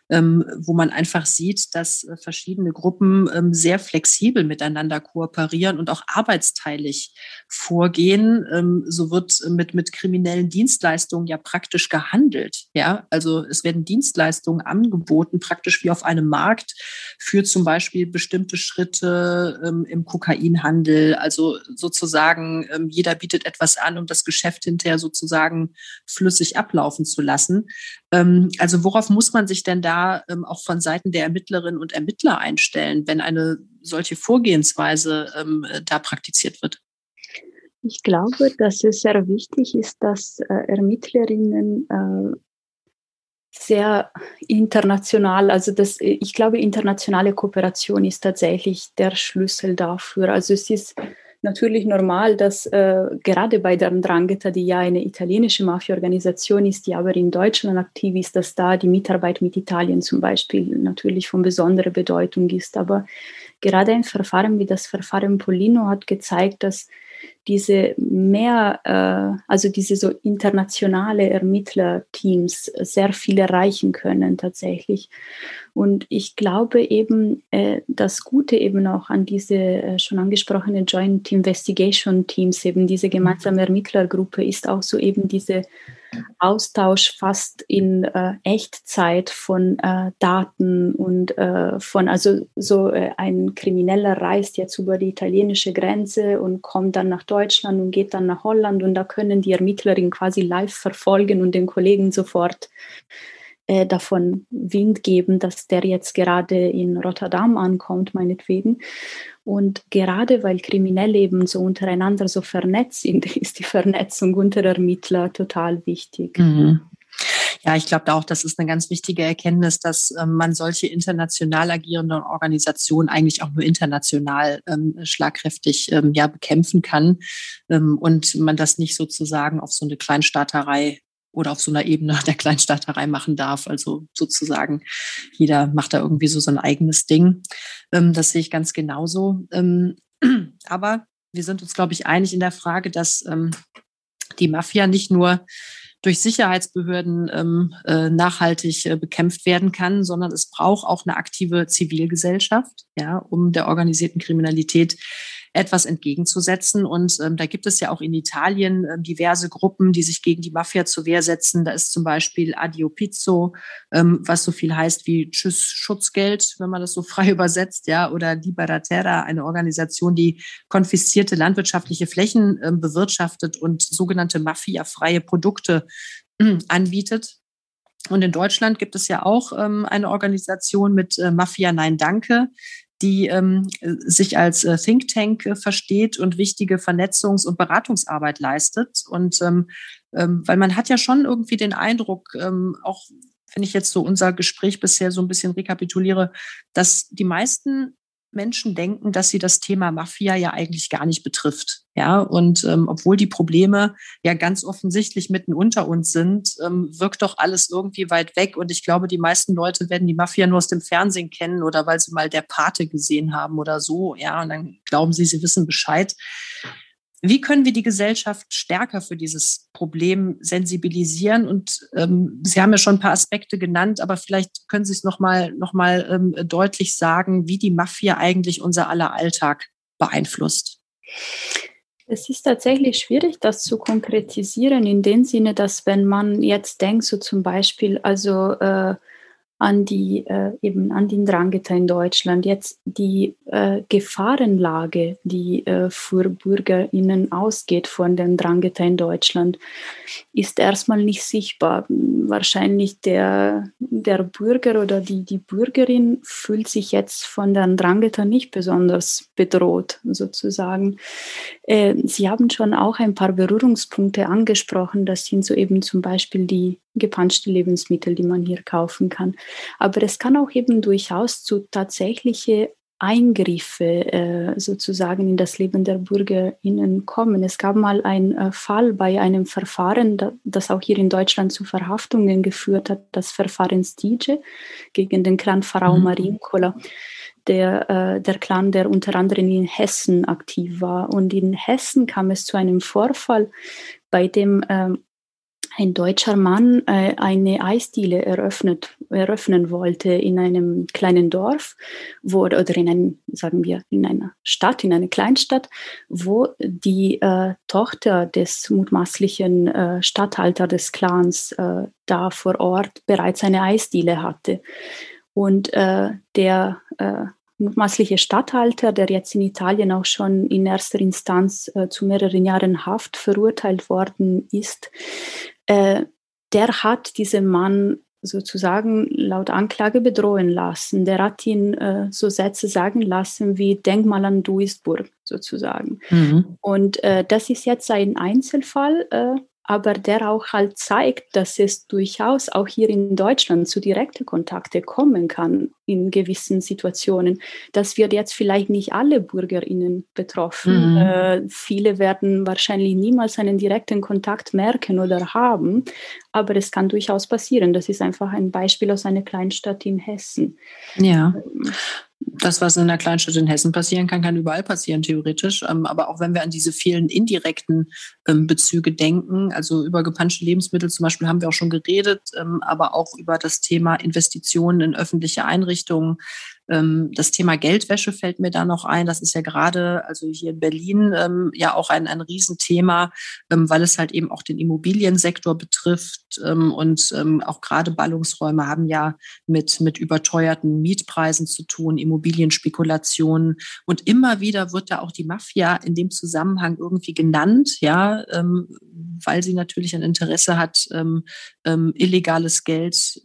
ähm, wo man einfach sieht, dass äh, verschiedene Gruppen ähm, sehr flexibel miteinander kooperieren und auch arbeitsteilig vorgehen. Ähm, so wird mit, mit kriminellen Dienstleistungen ja praktisch gehandelt. Ja, also es werden Dienstleistungen angeboten, praktisch wie auf einem Markt für zum Beispiel bestimmte Schritte ähm, im Kokainhandel. Also sozusagen ähm, jeder bietet etwas an, um das Geschäft hinterher sozusagen flüssig ablaufen zu lassen. Ähm, also worauf muss man sich denn da ähm, auch von Seiten der Ermittlerinnen und Ermittler einstellen, wenn eine solche Vorgehensweise ähm, da praktiziert wird? Ich glaube, dass es sehr wichtig ist, dass äh, Ermittlerinnen äh, sehr international, also das, ich glaube, internationale Kooperation ist tatsächlich der Schlüssel dafür. Also es ist natürlich normal, dass äh, gerade bei der Drangheta, die ja eine italienische Mafia-Organisation ist, die aber in Deutschland aktiv ist, dass da die Mitarbeit mit Italien zum Beispiel natürlich von besonderer Bedeutung ist. Aber gerade ein Verfahren wie das Verfahren Polino hat gezeigt, dass diese mehr, äh, also diese so internationale Ermittlerteams sehr viel erreichen können tatsächlich. Und ich glaube eben, äh, das Gute eben auch an diese äh, schon angesprochene Joint Investigation Teams, eben diese gemeinsame Ermittlergruppe, ist auch so eben diese Austausch fast in äh, Echtzeit von äh, Daten und äh, von, also so äh, ein Krimineller reist jetzt über die italienische Grenze und kommt dann nach Deutschland und geht dann nach Holland und da können die Ermittlerinnen quasi live verfolgen und den Kollegen sofort äh, davon Wind geben, dass der jetzt gerade in Rotterdam ankommt, meinetwegen. Und gerade weil Kriminelle eben so untereinander so vernetzt sind, ist die Vernetzung unter Ermittler total wichtig. Mhm. Ja, ich glaube auch, das ist eine ganz wichtige Erkenntnis, dass ähm, man solche international agierenden Organisationen eigentlich auch nur international ähm, schlagkräftig ähm, ja bekämpfen kann ähm, und man das nicht sozusagen auf so eine Kleinstaaterei oder auf so einer Ebene der Kleinstaaterei machen darf. Also sozusagen, jeder macht da irgendwie so sein eigenes Ding. Ähm, das sehe ich ganz genauso. Ähm, aber wir sind uns, glaube ich, einig in der Frage, dass ähm, die Mafia nicht nur durch Sicherheitsbehörden äh, nachhaltig äh, bekämpft werden kann, sondern es braucht auch eine aktive Zivilgesellschaft, ja, um der organisierten Kriminalität etwas entgegenzusetzen. Und ähm, da gibt es ja auch in Italien ähm, diverse Gruppen, die sich gegen die Mafia zur Wehr setzen. Da ist zum Beispiel Adio Pizzo, ähm, was so viel heißt wie Tschüss Schutzgeld, wenn man das so frei übersetzt, ja, oder Libera Terra, eine Organisation, die konfiszierte landwirtschaftliche Flächen ähm, bewirtschaftet und sogenannte mafiafreie Produkte äh, anbietet. Und in Deutschland gibt es ja auch ähm, eine Organisation mit äh, Mafia Nein Danke, die ähm, sich als äh, Think Tank äh, versteht und wichtige Vernetzungs- und Beratungsarbeit leistet. Und ähm, ähm, weil man hat ja schon irgendwie den Eindruck, ähm, auch wenn ich jetzt so unser Gespräch bisher so ein bisschen rekapituliere, dass die meisten Menschen denken, dass sie das Thema Mafia ja eigentlich gar nicht betrifft. Ja, und ähm, obwohl die Probleme ja ganz offensichtlich mitten unter uns sind, ähm, wirkt doch alles irgendwie weit weg. Und ich glaube, die meisten Leute werden die Mafia nur aus dem Fernsehen kennen oder weil sie mal der Pate gesehen haben oder so. Ja, und dann glauben sie, sie wissen Bescheid. Wie können wir die Gesellschaft stärker für dieses Problem sensibilisieren? Und ähm, Sie haben ja schon ein paar Aspekte genannt, aber vielleicht können Sie es nochmal noch mal, ähm, deutlich sagen, wie die Mafia eigentlich unser aller Alltag beeinflusst. Es ist tatsächlich schwierig, das zu konkretisieren, in dem Sinne, dass wenn man jetzt denkt, so zum Beispiel, also äh, an die äh, eben an den Drangheta in Deutschland. Jetzt die äh, Gefahrenlage, die äh, für BürgerInnen ausgeht von den Drangheta in Deutschland, ist erstmal nicht sichtbar. Wahrscheinlich der, der Bürger oder die, die Bürgerin fühlt sich jetzt von den Drangheta nicht besonders bedroht, sozusagen. Äh, Sie haben schon auch ein paar Berührungspunkte angesprochen. Das sind so eben zum Beispiel die gepanschte Lebensmittel, die man hier kaufen kann. Aber es kann auch eben durchaus zu tatsächliche Eingriffe äh, sozusagen in das Leben der BürgerInnen kommen. Es gab mal einen äh, Fall bei einem Verfahren, da, das auch hier in Deutschland zu Verhaftungen geführt hat, das Verfahren Stige gegen den Clan Pharao mhm. Marinkola. Der, äh, der Clan, der unter anderem in Hessen aktiv war. Und in Hessen kam es zu einem Vorfall, bei dem ähm, ein deutscher Mann äh, eine Eisdiele eröffnet, eröffnen wollte in einem kleinen Dorf wo, oder in einem, sagen wir, in einer Stadt, in einer Kleinstadt, wo die äh, Tochter des mutmaßlichen äh, Statthalter des Clans äh, da vor Ort bereits eine Eisdiele hatte. Und äh, der äh, mutmaßliche Statthalter, der jetzt in Italien auch schon in erster Instanz äh, zu mehreren Jahren Haft verurteilt worden ist, äh, der hat diesen Mann sozusagen laut Anklage bedrohen lassen. Der hat ihn äh, so Sätze sagen lassen wie Denk mal an Duisburg sozusagen. Mhm. Und äh, das ist jetzt ein Einzelfall, äh, aber der auch halt zeigt, dass es durchaus auch hier in Deutschland zu direkten Kontakte kommen kann in gewissen Situationen. Das wird jetzt vielleicht nicht alle BürgerInnen betroffen. Mhm. Äh, viele werden wahrscheinlich niemals einen direkten Kontakt merken oder haben, aber es kann durchaus passieren. Das ist einfach ein Beispiel aus einer Kleinstadt in Hessen. Ja. Das, was in einer Kleinstadt in Hessen passieren kann, kann überall passieren, theoretisch. Ähm, aber auch wenn wir an diese vielen indirekten ähm, Bezüge denken, also über gepanschte Lebensmittel zum Beispiel haben wir auch schon geredet, ähm, aber auch über das Thema Investitionen in öffentliche Einrichtungen, das Thema Geldwäsche fällt mir da noch ein. Das ist ja gerade, also hier in Berlin, ähm, ja auch ein, ein Riesenthema, ähm, weil es halt eben auch den Immobiliensektor betrifft. und auch gerade Ballungsräume haben ja mit, mit überteuerten Mietpreisen zu tun, Immobilienspekulationen. Und immer wieder wird da auch die Mafia in dem Zusammenhang irgendwie genannt, ja, weil sie natürlich ein Interesse hat, illegales Geld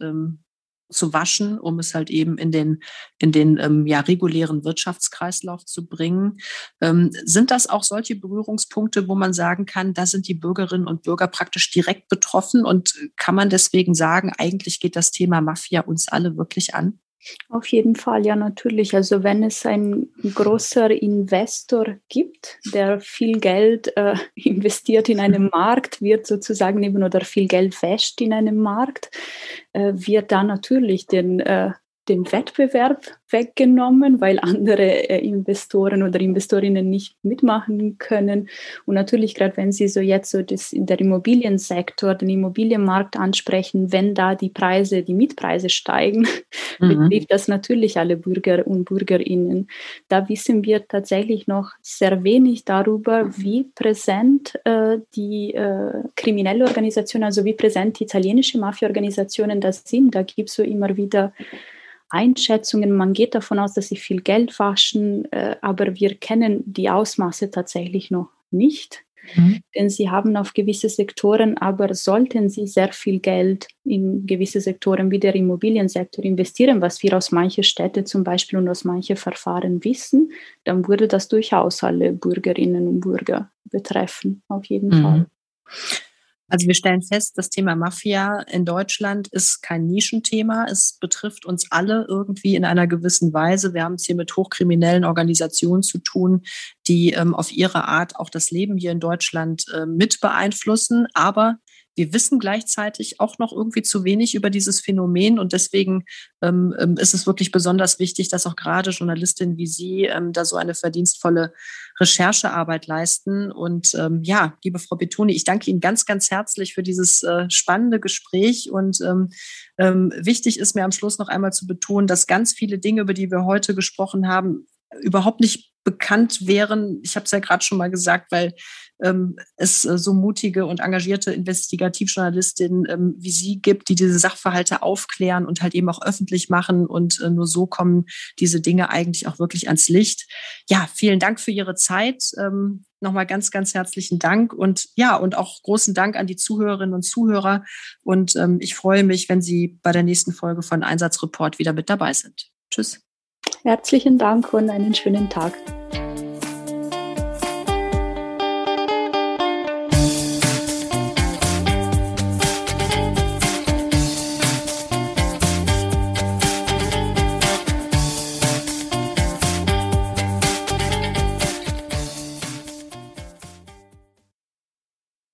zu waschen, um es halt eben in den, in den ähm, ja, regulären Wirtschaftskreislauf zu bringen. Ähm, sind das auch solche Berührungspunkte, wo man sagen kann, da sind die Bürgerinnen und Bürger praktisch direkt betroffen und kann man deswegen sagen, eigentlich geht das Thema Mafia uns alle wirklich an? Auf jeden Fall, ja, natürlich. Also wenn es ein großer Investor gibt, der viel Geld äh, investiert in einem Markt, wird sozusagen eben oder viel Geld wäscht in einem Markt, äh, wird da natürlich den äh, den Wettbewerb weggenommen, weil andere äh, Investoren oder Investorinnen nicht mitmachen können. Und natürlich, gerade wenn Sie so jetzt so das in der Immobiliensektor, den Immobilienmarkt ansprechen, wenn da die Preise, die Mietpreise steigen, mhm. betrifft das natürlich alle Bürger und Bürgerinnen. Da wissen wir tatsächlich noch sehr wenig darüber, wie präsent äh, die äh, kriminelle Organisation, also wie präsent die italienische Mafia-Organisationen das sind. Da gibt es so immer wieder Einschätzungen. Man geht davon aus, dass sie viel Geld waschen, äh, aber wir kennen die Ausmaße tatsächlich noch nicht. Mhm. Denn sie haben auf gewisse Sektoren, aber sollten sie sehr viel Geld in gewisse Sektoren wie der Immobiliensektor investieren, was wir aus manchen Städten zum Beispiel und aus manchen Verfahren wissen, dann würde das durchaus alle Bürgerinnen und Bürger betreffen, auf jeden mhm. Fall. Also wir stellen fest, das Thema Mafia in Deutschland ist kein Nischenthema. Es betrifft uns alle irgendwie in einer gewissen Weise. Wir haben es hier mit hochkriminellen Organisationen zu tun, die ähm, auf ihre Art auch das Leben hier in Deutschland äh, mit beeinflussen. Aber wir wissen gleichzeitig auch noch irgendwie zu wenig über dieses Phänomen und deswegen ähm, ähm, ist es wirklich besonders wichtig, dass auch gerade Journalistinnen wie Sie ähm, da so eine verdienstvolle Recherchearbeit leisten. Und ähm, ja, liebe Frau Betoni, ich danke Ihnen ganz, ganz herzlich für dieses äh, spannende Gespräch und ähm, ähm, wichtig ist mir am Schluss noch einmal zu betonen, dass ganz viele Dinge, über die wir heute gesprochen haben, überhaupt nicht bekannt wären. Ich habe es ja gerade schon mal gesagt, weil ähm, es äh, so mutige und engagierte Investigativjournalistinnen ähm, wie Sie gibt, die diese Sachverhalte aufklären und halt eben auch öffentlich machen. Und äh, nur so kommen diese Dinge eigentlich auch wirklich ans Licht. Ja, vielen Dank für Ihre Zeit. Ähm, Nochmal ganz, ganz herzlichen Dank und ja, und auch großen Dank an die Zuhörerinnen und Zuhörer. Und ähm, ich freue mich, wenn Sie bei der nächsten Folge von Einsatzreport wieder mit dabei sind. Tschüss. Herzlichen Dank und einen schönen Tag.